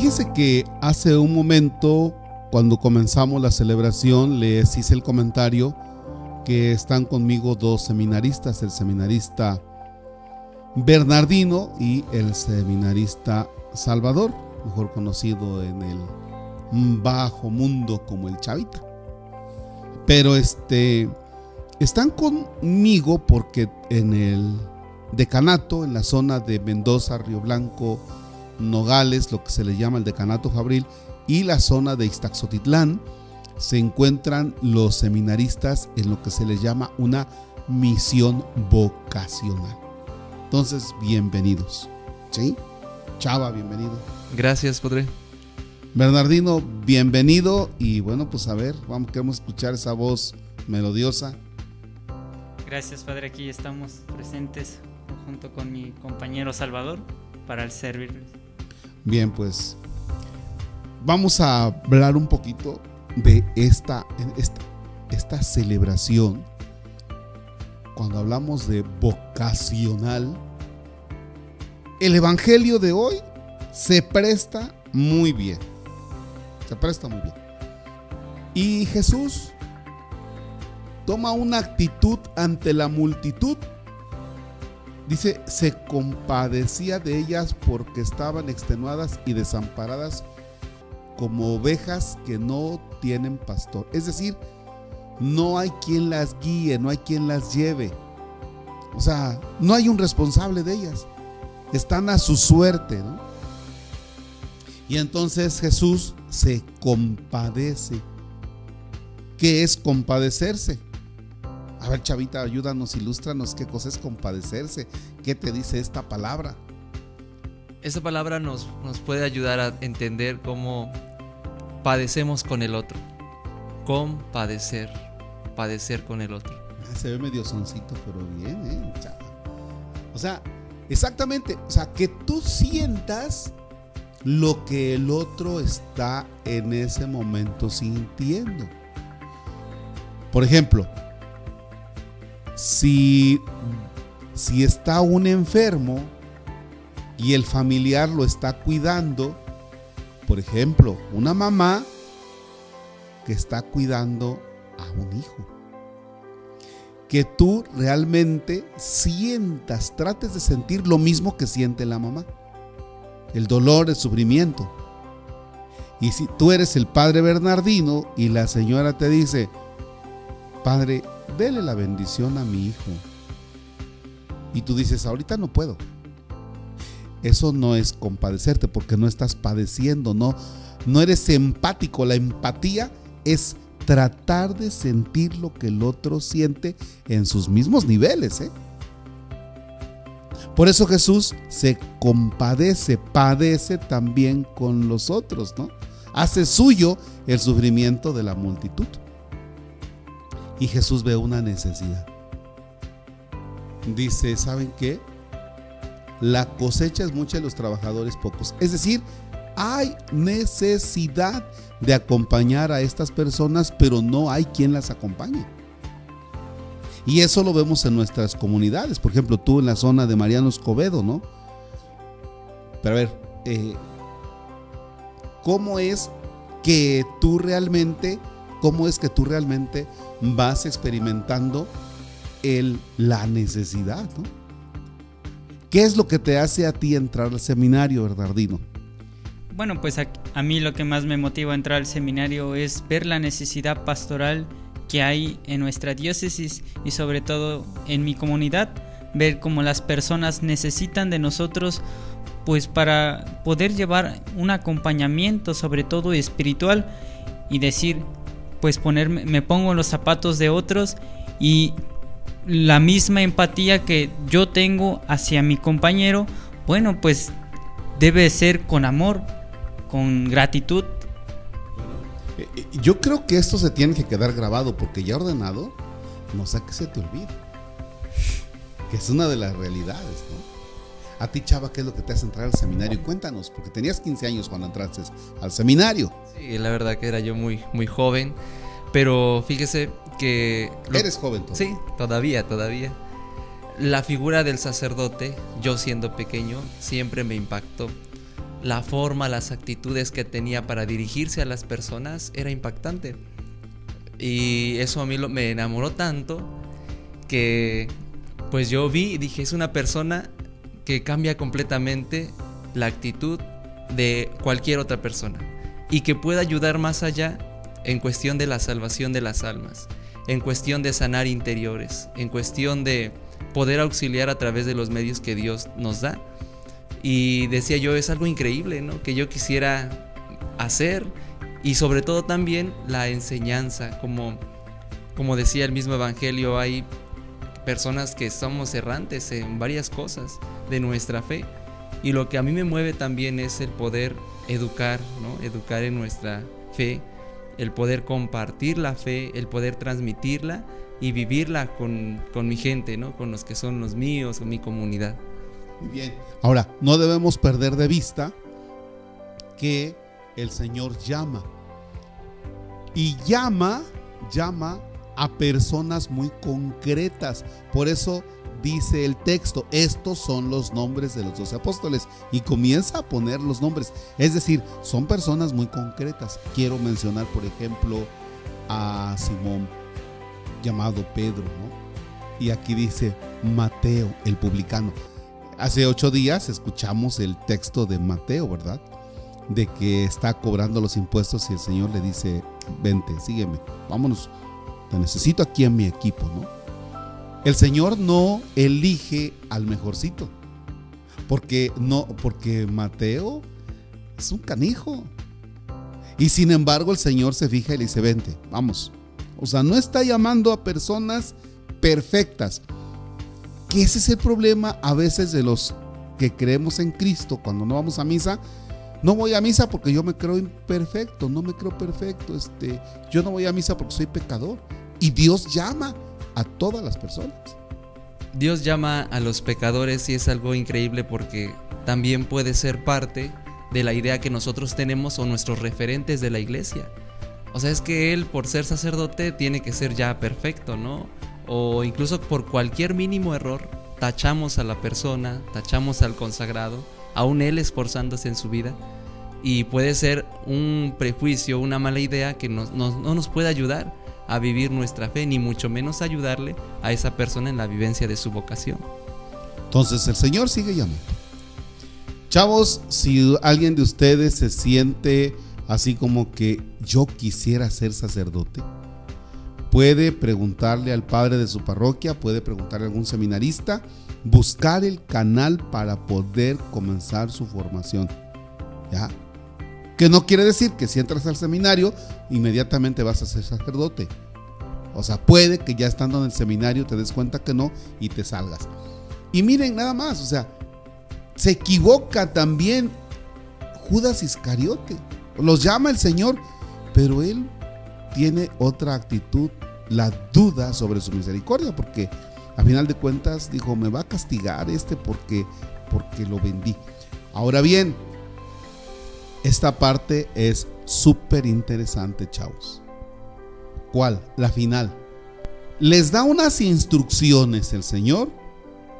Fíjese que hace un momento, cuando comenzamos la celebración, les hice el comentario que están conmigo dos seminaristas, el seminarista Bernardino y el seminarista Salvador, mejor conocido en el bajo mundo como el Chavita. Pero este están conmigo porque en el decanato, en la zona de Mendoza, Río Blanco, Nogales, lo que se le llama el decanato Fabril, y la zona de Iztaxotitlán, se encuentran los seminaristas en lo que se les llama una misión vocacional. Entonces, bienvenidos. ¿Sí? Chava, bienvenido. Gracias, Padre. Bernardino, bienvenido. Y bueno, pues a ver, vamos, queremos escuchar esa voz melodiosa. Gracias, Padre. Aquí estamos presentes junto con mi compañero Salvador para el servirles. Bien, pues vamos a hablar un poquito de esta, esta, esta celebración. Cuando hablamos de vocacional, el Evangelio de hoy se presta muy bien. Se presta muy bien. Y Jesús toma una actitud ante la multitud. Dice, se compadecía de ellas porque estaban extenuadas y desamparadas como ovejas que no tienen pastor. Es decir, no hay quien las guíe, no hay quien las lleve. O sea, no hay un responsable de ellas. Están a su suerte. Y entonces Jesús se compadece. ¿Qué es compadecerse? A ver, chavita, ayúdanos, ilústranos qué cosa es compadecerse. ¿Qué te dice esta palabra? Esta palabra nos, nos puede ayudar a entender cómo padecemos con el otro. Compadecer, padecer con el otro. Ah, se ve medio soncito, pero bien, ¿eh? O sea, exactamente, o sea, que tú sientas lo que el otro está en ese momento sintiendo. Por ejemplo, si, si está un enfermo y el familiar lo está cuidando, por ejemplo, una mamá que está cuidando a un hijo. Que tú realmente sientas, trates de sentir lo mismo que siente la mamá. El dolor, el sufrimiento. Y si tú eres el padre Bernardino y la señora te dice, padre, dele la bendición a mi hijo. Y tú dices, ahorita no puedo eso no es compadecerte porque no estás padeciendo, no, no eres empático. La empatía es tratar de sentir lo que el otro siente en sus mismos niveles. ¿eh? Por eso Jesús se compadece, padece también con los otros, ¿no? Hace suyo el sufrimiento de la multitud. Y Jesús ve una necesidad. Dice, ¿saben qué? la cosecha es mucha y los trabajadores pocos. Es decir, hay necesidad de acompañar a estas personas, pero no hay quien las acompañe. Y eso lo vemos en nuestras comunidades. Por ejemplo, tú en la zona de Mariano Escobedo, ¿no? Pero a ver, eh, ¿cómo es que tú realmente, cómo es que tú realmente vas experimentando el, la necesidad, ¿no? ¿Qué es lo que te hace a ti entrar al seminario, Bernardino? Bueno, pues a, mí lo que más me motiva a entrar al seminario es ver la necesidad pastoral que hay en nuestra diócesis y sobre todo en mi comunidad, ver cómo las personas necesitan de nosotros pues para poder llevar un acompañamiento sobre todo espiritual y decir pues ponerme me pongo en los zapatos de otros y la misma empatía que yo tengo hacia mi compañero, bueno, pues debe ser con amor, con gratitud. Eh, yo creo que esto se tiene que quedar grabado porque ya ordenado, no sé que se te olvide. Que es una de las realidades, ¿no? A ti, Chava, ¿qué es lo que te hace entrar al seminario? Cuéntanos, porque tenías 15 años cuando entraste al seminario. Sí, la verdad que era yo muy, muy joven, pero fíjese, que... Eres joven todavía. Sí, todavía, todavía. La figura del sacerdote, yo siendo pequeño, siempre me impactó. la forma, las actitudes que tenía para dirigirse a las personas era impactante. Y eso a mí lo, me enamoró tanto que pues yo vi y dije, es una persona que cambia completamente la actitud de cualquier otra persona y que pueda ayudar más allá en cuestión de la salvación de las almas, en cuestión de sanar interiores, en cuestión de poder auxiliar a través de los medios que Dios nos da. Y decía yo, es algo increíble, ¿no? Que yo quisiera hacer y sobre todo también la enseñanza, como, como decía el mismo Evangelio, hay personas que somos errantes en varias cosas de nuestra fe. Y lo que a mí me mueve también es el poder educar, ¿no? Educar en nuestra fe, el poder compartir la fe, el poder transmitirla y vivirla con, con mi gente, ¿no? Con los que son los míos, con mi comunidad. Muy bien. Ahora, no debemos perder de vista que el Señor llama. Y llama, llama a personas muy concretas. Por eso dice el texto, estos son los nombres de los doce apóstoles. Y comienza a poner los nombres. Es decir, son personas muy concretas. Quiero mencionar, por ejemplo, a Simón, llamado Pedro, Y aquí dice Mateo, el publicano. Hace ocho días escuchamos el texto de Mateo, ¿verdad? De que está cobrando los impuestos y el Señor le dice, vente, sígueme, vámonos te necesito aquí en mi equipo, ¿no? El Señor no elige al mejorcito. Porque no, porque Mateo es un canijo. Y sin embargo, el Señor se fija y le dice: Vente, vamos. O sea, no está llamando a personas perfectas. Que ese es el problema a veces de los que creemos en Cristo cuando no vamos a misa. No voy a misa porque yo me creo imperfecto, no me creo perfecto. Este, yo no voy a misa porque soy pecador. Y Dios llama a todas las personas. Dios llama a los pecadores y es algo increíble porque también puede ser parte de la idea que nosotros tenemos o nuestros referentes de la iglesia. O sea, es que él por ser sacerdote tiene que ser ya perfecto, ¿no? O incluso por cualquier mínimo error tachamos a la persona, tachamos al consagrado, aún él esforzándose en su vida. Y puede ser un prejuicio, una mala idea que no nos puede ayudar a vivir nuestra fe, ni mucho menos ayudarle a esa persona en la vivencia de su vocación. Entonces el Señor sigue llamando. Chavos, si alguien de ustedes se siente así como que yo quisiera ser sacerdote, puede preguntarle al padre de su parroquia, puede preguntarle a algún seminarista, buscar el canal para poder comenzar su formación. ¿Ya? Que no quiere decir que si entras al seminario, inmediatamente vas a ser sacerdote. O sea, puede que ya estando en el seminario te des cuenta que no y te salgas. Y miren nada más, o sea, se equivoca también Judas Iscariote. Los llama el Señor, pero él tiene otra actitud, la duda sobre su misericordia, porque a final de cuentas dijo, me va a castigar este porque, porque lo vendí. Ahora bien, esta parte es súper interesante, chavos. ¿Cuál? La final. Les da unas instrucciones el Señor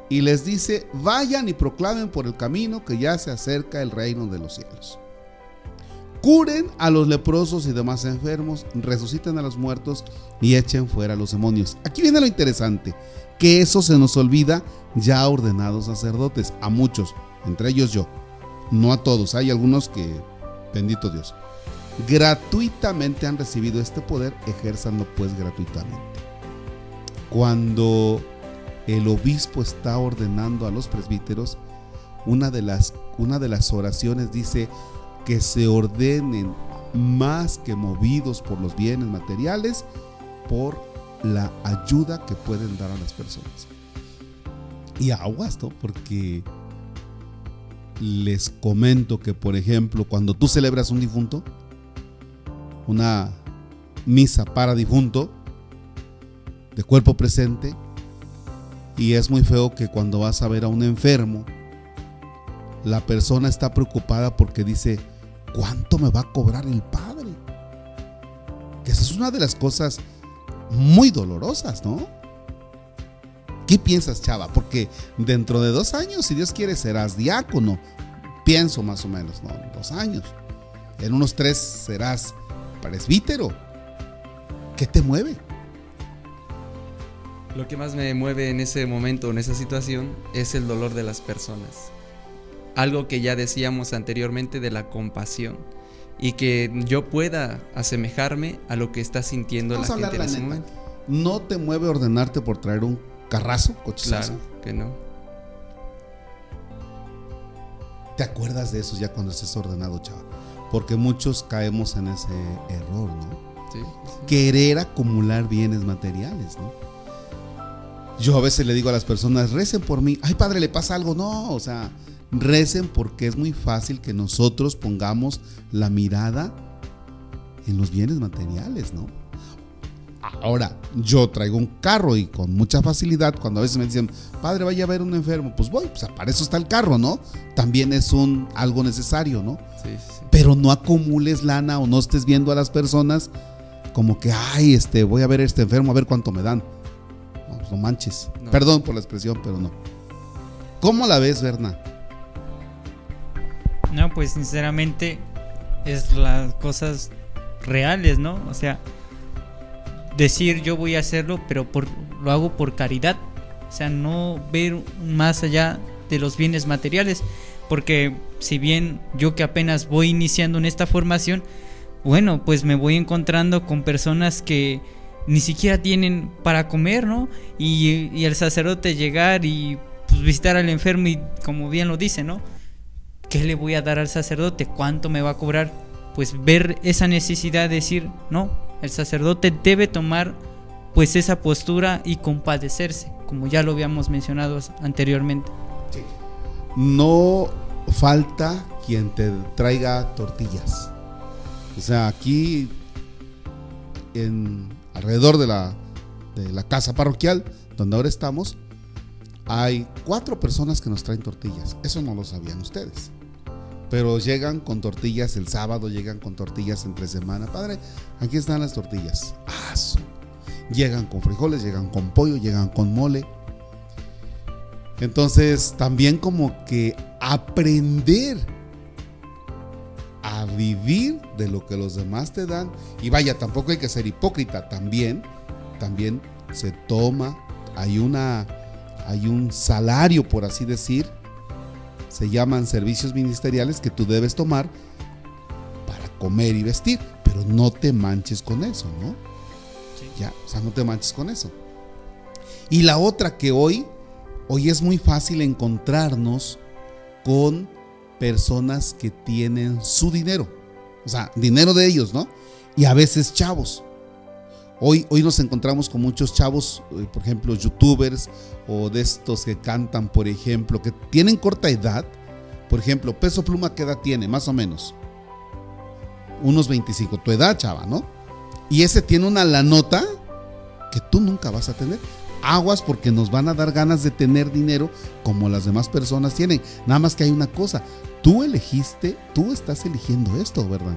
y les dice, vayan y proclamen por el camino que ya se acerca el reino de los cielos. Curen a los leprosos y demás enfermos, resuciten a los muertos y echen fuera a los demonios. Aquí viene lo interesante, que eso se nos olvida ya ordenados sacerdotes, a muchos, entre ellos yo no a todos, hay algunos que, bendito Dios, gratuitamente han recibido este poder, ejérzanlo pues gratuitamente. Cuando el obispo está ordenando a los presbíteros, una de las, una de las oraciones dice que se ordenen más que movidos por los bienes materiales, por la ayuda que pueden dar a las personas. Y aguas, ¿no? Porque les comento que, por ejemplo, cuando tú celebras un difunto, una misa para difunto, de cuerpo presente, y es muy feo que cuando vas a ver a un enfermo, la persona está preocupada porque dice, ¿cuánto me va a cobrar el padre? Que esa es una de las cosas muy dolorosas, ¿no? ¿Qué piensas, chava? Porque dentro de dos años, si Dios quiere, serás diácono. pienso más o menos, ¿no? Dos años. En unos tres serás presbítero. ¿Qué te mueve? Lo que más me mueve en ese momento, en esa situación, es el dolor de las personas. Algo que ya decíamos anteriormente de la compasión. Y que yo pueda asemejarme a lo que está sintiendo Vamos la gente en la ese neta. momento. ¿No te mueve ordenarte por traer un carrazo, cochazo? Claro que no. ¿Te acuerdas de eso ya cuando estés ordenado, chava? Porque muchos caemos en ese error, ¿no? Sí, sí. Querer acumular bienes materiales, ¿no? Yo a veces le digo a las personas, recen por mí. Ay, padre, le pasa algo. No, o sea, recen porque es muy fácil que nosotros pongamos la mirada en los bienes materiales, ¿no? Ahora, yo traigo un carro y con mucha facilidad, cuando a veces me dicen, padre, vaya a ver un enfermo, pues voy, pues para eso está el carro, ¿no? También es un algo necesario, ¿no? Sí, sí. Pero no acumules lana o no estés viendo a las personas como que, ay, este, voy a ver a este enfermo a ver cuánto me dan. No, pues no manches. No. Perdón por la expresión, pero no. ¿Cómo la ves, Berna? No, pues sinceramente es las cosas reales, ¿no? O sea, decir yo voy a hacerlo, pero por, lo hago por caridad. O sea, no ver más allá de los bienes materiales. Porque si bien yo que apenas voy iniciando en esta formación, bueno, pues me voy encontrando con personas que ni siquiera tienen para comer, ¿no? Y, y el sacerdote llegar y pues, visitar al enfermo y como bien lo dice, ¿no? ¿Qué le voy a dar al sacerdote? ¿Cuánto me va a cobrar? Pues ver esa necesidad de decir, no, el sacerdote debe tomar pues esa postura y compadecerse, como ya lo habíamos mencionado anteriormente. No falta quien te traiga tortillas. O sea, aquí en alrededor de la casa parroquial donde ahora estamos, hay cuatro personas que nos traen tortillas. Eso no lo sabían ustedes. Pero llegan con tortillas el sábado, llegan con tortillas entre semana. Padre, aquí están las tortillas. Ah, Llegan con frijoles, llegan con pollo, llegan con mole. Entonces, también como que aprender a vivir de lo que los demás te dan. Y vaya, tampoco hay que ser hipócrita. También, también se toma, hay una, hay un salario, por así decir. Se llaman servicios ministeriales que tú debes tomar para comer y vestir. Pero no te manches con eso, ¿no? Ya, o sea, no te manches con eso. Y la otra que hoy, hoy es muy fácil encontrarnos con personas que tienen su dinero. O sea, dinero de ellos, ¿no? Y a veces chavos. Hoy, hoy nos encontramos con muchos chavos, eh, por ejemplo, youtubers o de estos que cantan, por ejemplo, que tienen corta edad. Por ejemplo, Peso Pluma, ¿qué edad tiene? Más o menos. Unos 25. Tu edad, chava, ¿no? Y ese tiene una la nota que tú nunca vas a tener. Aguas porque nos van a dar ganas de tener dinero como las demás personas tienen. Nada más que hay una cosa. Tú elegiste, tú estás eligiendo esto, ¿verdad?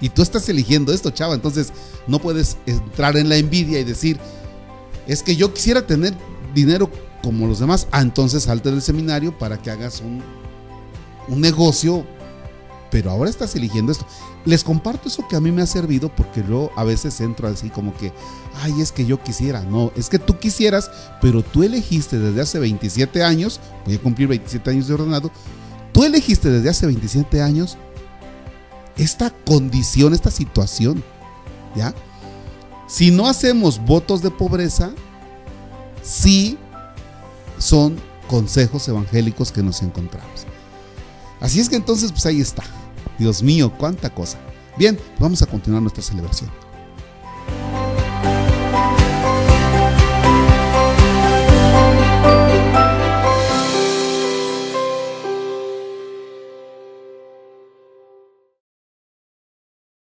Y tú estás eligiendo esto, chava. Entonces no puedes entrar en la envidia y decir, es que yo quisiera tener dinero como los demás. Ah, entonces salte del seminario para que hagas un, un negocio. Pero ahora estás eligiendo esto. Les comparto eso que a mí me ha servido porque yo a veces entro así como que, ay, es que yo quisiera. No, es que tú quisieras, pero tú elegiste desde hace 27 años, voy a cumplir 27 años de ordenado, tú elegiste desde hace 27 años esta condición, esta situación, ¿ya? Si no hacemos votos de pobreza, sí son consejos evangélicos que nos encontramos. Así es que entonces, pues ahí está. Dios mío, cuánta cosa. Bien, vamos a continuar nuestra celebración.